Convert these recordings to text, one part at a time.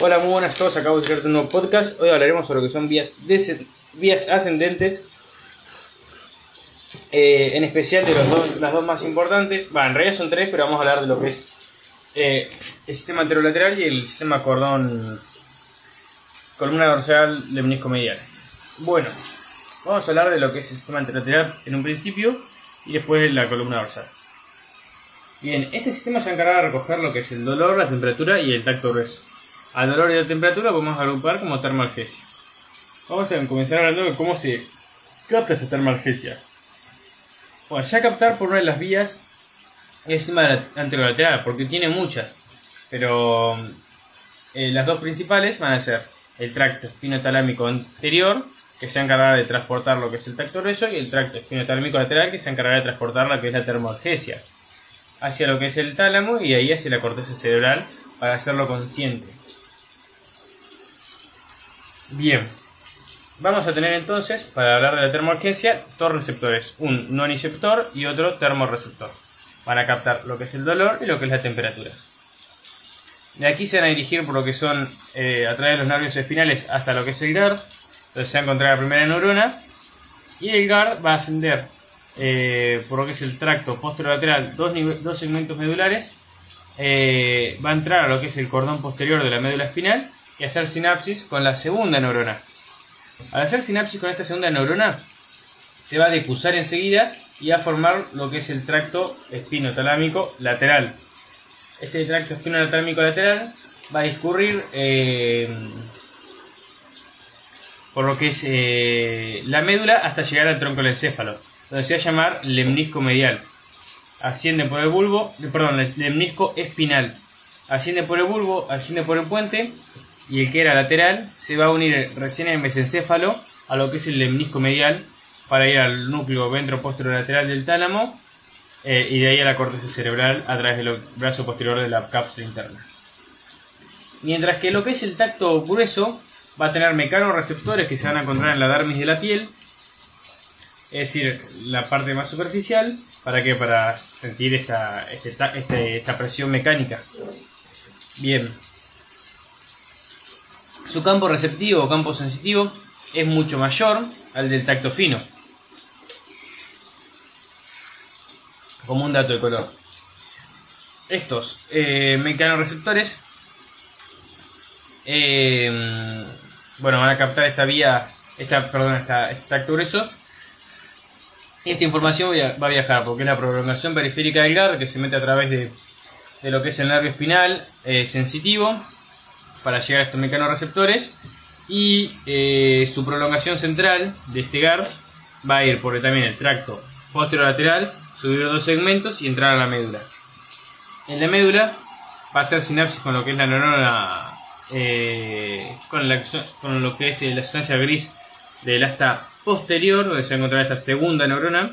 Hola, muy buenas a todos. Acabo de crear un nuevo podcast. Hoy hablaremos sobre lo que son vías, vías ascendentes. Eh, en especial de los dos, las dos más importantes. Bueno, en realidad son tres, pero vamos a hablar de lo que es eh, el sistema anterolateral y el sistema cordón columna dorsal menisco medial. Bueno, vamos a hablar de lo que es el sistema anterolateral en un principio y después la columna dorsal. Bien, este sistema se encarga de recoger lo que es el dolor, la temperatura y el tacto grueso. Al dolor y la temperatura podemos agrupar como termalgesia. Vamos a comenzar hablando de cómo se capta esta termalgesia. Bueno, se va a captar por una de las vías el sistema anterolateral, porque tiene muchas, pero eh, las dos principales van a ser el tracto espinotalámico anterior, que se encargará de transportar lo que es el tacto grueso, y el tracto espinotalámico lateral, que se encargará de transportar lo que es la termalgesia hacia lo que es el tálamo y ahí hacia la corteza cerebral para hacerlo consciente. Bien, vamos a tener entonces, para hablar de la termourgencia, dos receptores, un noniceptor y otro termorreceptor, para captar lo que es el dolor y lo que es la temperatura. De aquí se van a dirigir por lo que son eh, a través de los nervios espinales hasta lo que es el GARD, entonces se va a encontrar la primera neurona y el GARD va a ascender eh, por lo que es el tracto posterolateral, dos, dos segmentos medulares, eh, va a entrar a lo que es el cordón posterior de la médula espinal y hacer sinapsis con la segunda neurona. Al hacer sinapsis con esta segunda neurona, se va a decusar enseguida y a formar lo que es el tracto espinotalámico lateral. Este tracto espinotalámico lateral va a discurrir eh, por lo que es la médula hasta llegar al tronco del encéfalo donde se va a llamar lemnisco medial. Asciende por el bulbo, perdón, lemnisco espinal. Asciende por el bulbo, asciende por el puente y el que era lateral se va a unir recién en el mesencéfalo a lo que es el lemnisco medial para ir al núcleo lateral del tálamo eh, y de ahí a la corteza cerebral a través del brazo posterior de la cápsula interna. Mientras que lo que es el tacto grueso va a tener mecanorreceptores que se van a encontrar en la dermis de la piel es decir, la parte más superficial, ¿para qué? Para sentir esta, este este, esta presión mecánica. Bien. Su campo receptivo o campo sensitivo es mucho mayor al del tacto fino. Como un dato de color. Estos eh, mecanorreceptores eh, bueno, van a captar esta vía, esta, perdón, esta, este tacto grueso esta información va a viajar porque es la prolongación periférica del GARD que se mete a través de, lo que es el nervio espinal eh, sensitivo para llegar a estos mecanorreceptores y eh, su prolongación central de este GARD va a ir por también el tracto posterolateral, subir los dos segmentos y entrar a la médula. En la médula va a hacer sinapsis con lo que es la neurona, eh, con, con lo que es la sustancia gris del asta posterior, donde se va a esta segunda neurona.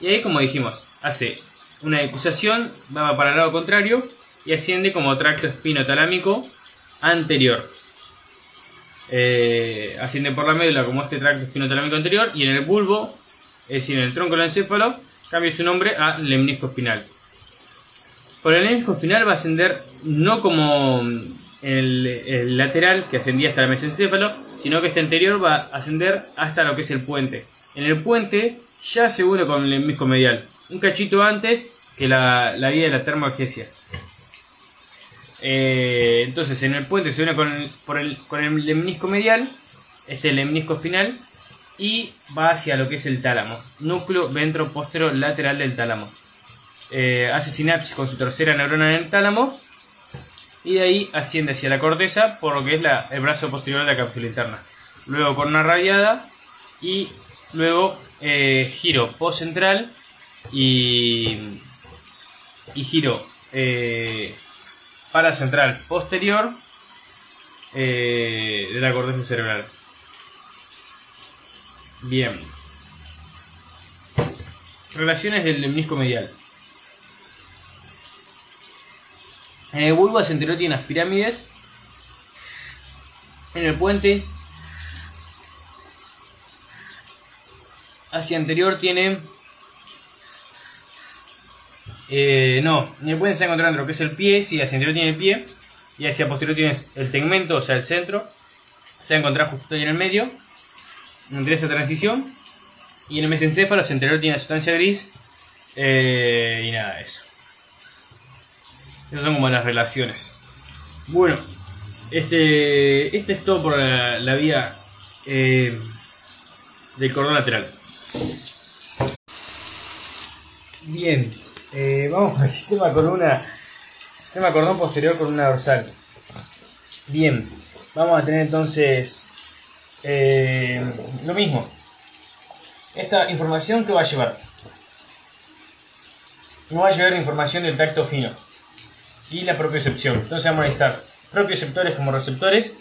Y ahí, como dijimos, hace una decusación, va para el lado contrario y asciende como tracto espinotalámico anterior. Eh, asciende por la médula como este tracto espinotalámico anterior y en el bulbo, es decir, en el tronco del encéfalo, cambia su nombre a lemnisco espinal. Por el lemnisco espinal va a ascender no como el, el lateral que ascendía hasta el mesencéfalo, sino que este anterior va a ascender hasta lo que es el puente. En el puente ya se une con el lemnisco medial, un cachito antes que la, la vía de la termogesia. Eh, entonces en el puente se une con el, por el, con el lemnisco medial, este lemnisco espinal, y va hacia lo que es el tálamo, núcleo ventropostero lateral del tálamo. Eh, hace sinapsis con su tercera neurona en el tálamo y de ahí asciende hacia la corteza por lo que es el brazo posterior de la cápsula interna. Luego con una radiada y luego eh, giro post central y, y giro eh, para central posterior eh, de la corteza cerebral. Bien. Relaciones del menisco medial. En el bulbo anterior tiene las pirámides. En el puente hacia anterior tiene... Eh, no, en el puente se encontrando lo que es el pie, sí, hacia anterior tiene el pie. y hacia posterior tienes el tegmento, o sea, el centro, se va a encontrar justo ahí en el medio, entre esa transición, y en el mesencéfalo central tiene la sustancia gris, eh, y nada, eso. Esas son como las relaciones. Bueno, este, este es todo por la, vía eh, del cordón lateral. Bien, eh, vamos al sistema columna, sistema cordón posterior con una dorsal. Bien, vamos a tener entonces eh, lo mismo. Esta información que va a llevar. Nos va a llevar información del tacto fino y la propiocepción. Entonces vamos a necesitar propioceptores como receptores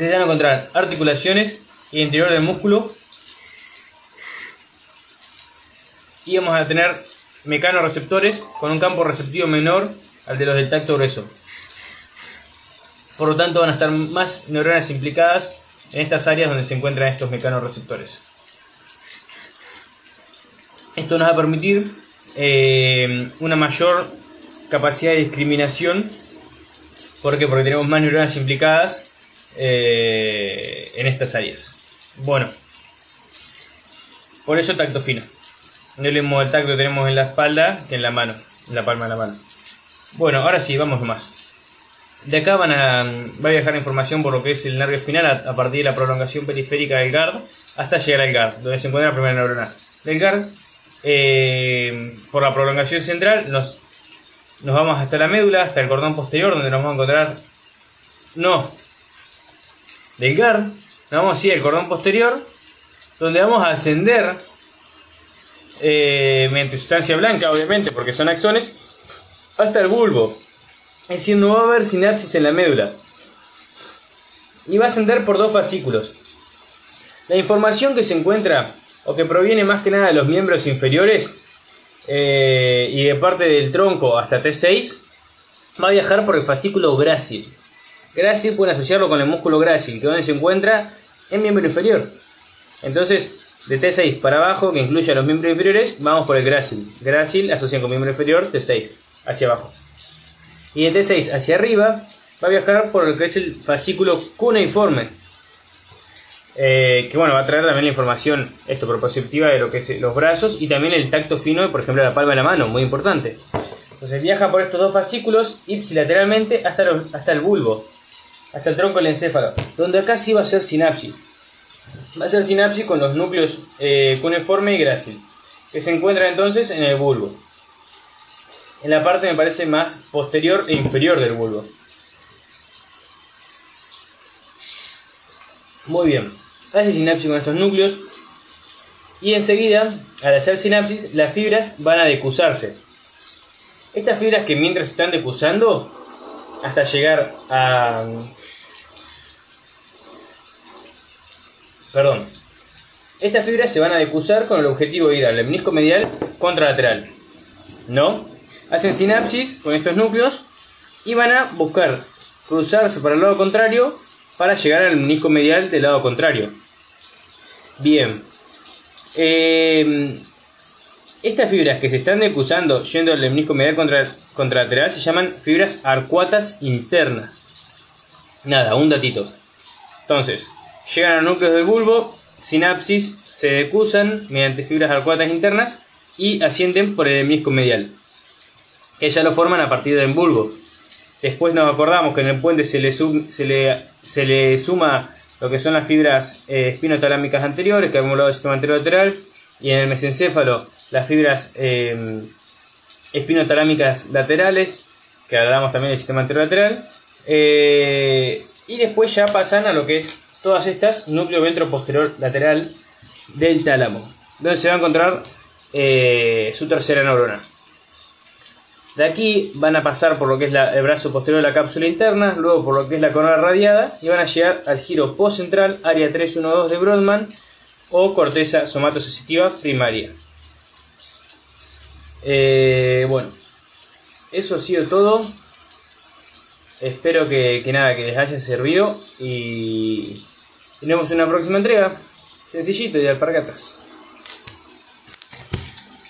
a encontrar articulaciones y interior del músculo y vamos a tener mecanorreceptores con un campo receptivo menor al de los del tacto grueso. Por lo tanto van a estar más neuronas implicadas en estas áreas donde se encuentran estos mecanorreceptores. Esto nos va a permitir eh, una mayor capacidad de discriminación. ¿Por Porque tenemos más neuronas implicadas eh, en estas áreas. Bueno, por eso tacto fino. No el mismo tacto que tenemos en la espalda que en la mano, en la palma de la mano. Bueno, ahora sí, vamos más. De acá van a, va a viajar información por lo que es el nervio espinal a, partir de la prolongación periférica del GARD hasta llegar al GARD, donde se encuentra la primera neurona. Del GARD eh, por la prolongación central nos, nos vamos hasta la médula, hasta el cordón posterior, donde nos vamos a encontrar. No. Del GAR, nos vamos así al cordón posterior, donde vamos a ascender eh, mediante sustancia blanca, obviamente, porque son axones, hasta el bulbo. Es decir, no va a haber sinapsis en la médula. Y va a ascender por dos fascículos. La información que se encuentra o que proviene más que nada de los miembros inferiores eh, y de parte del tronco hasta T6, va a viajar por el fascículo grácil. Grácil pueden asociarlo con el músculo grácil, que donde se encuentra en miembro inferior. Entonces, de T6 para abajo, que incluye a los miembros inferiores, vamos por el grácil. Grácil asocian con miembro inferior, T6, hacia abajo. Y de T6 hacia arriba, va a viajar por el que es el fascículo cuneiforme, eh, que bueno, va a traer también la información esto propositiva de lo que es los brazos y también el tacto fino, por ejemplo, la palma de la mano, muy importante. Entonces viaja por estos dos fascículos ipsilateralmente hasta, hasta el bulbo, hasta el tronco del encéfalo, donde acá sí va a ser sinapsis. Va a ser sinapsis con los núcleos eh, cuneiforme y grácil, que se encuentran entonces en el bulbo. En la parte me parece más posterior e inferior del bulbo. Muy bien hace sinapsis con estos núcleos y enseguida, al hacer sinapsis, las fibras van a decusarse. Estas fibras que mientras están decusando, hasta llegar a... Perdón. Estas fibras se van a decusar con el objetivo de ir al menisco medial contralateral. ¿No? Hacen sinapsis con estos núcleos y van a buscar cruzarse para el lado contrario para llegar al menisco medial del lado contrario. Bien. Em, estas fibras que se están decusando yendo al menisco medial contra, contralateral se llaman fibras arcuatas internas. Nada, un datito. Entonces, llegan a los núcleos del bulbo, sinapsis, se decusan mediante fibras arcuatas internas y ascienden por el menisco medial. Que ya lo forman a partir del bulbo. Después nos acordamos que en el puente se le, se le, se le suma lo que son las fibras eh, espinotalámicas anteriores, que hemos hablado del sistema anterolateral, y en el mesencéfalo las fibras eh, espinotalámicas laterales, que hablamos también del sistema anterolateral, eh, y después ya pasan a lo que es todas estas, núcleo ventro posterior lateral del tálamo, donde se va a encontrar su tercera neurona. De aquí van a pasar por lo que es el brazo posterior de la cápsula interna, luego por lo que es la corona radiada y van a llegar al giro postcentral, área 312 de Brodmann o corteza somatosensitiva primaria. Eh, bueno, eso ha sido todo. Espero que, nada, que les haya servido y tenemos una próxima entrega. Sencillito y alpargatas.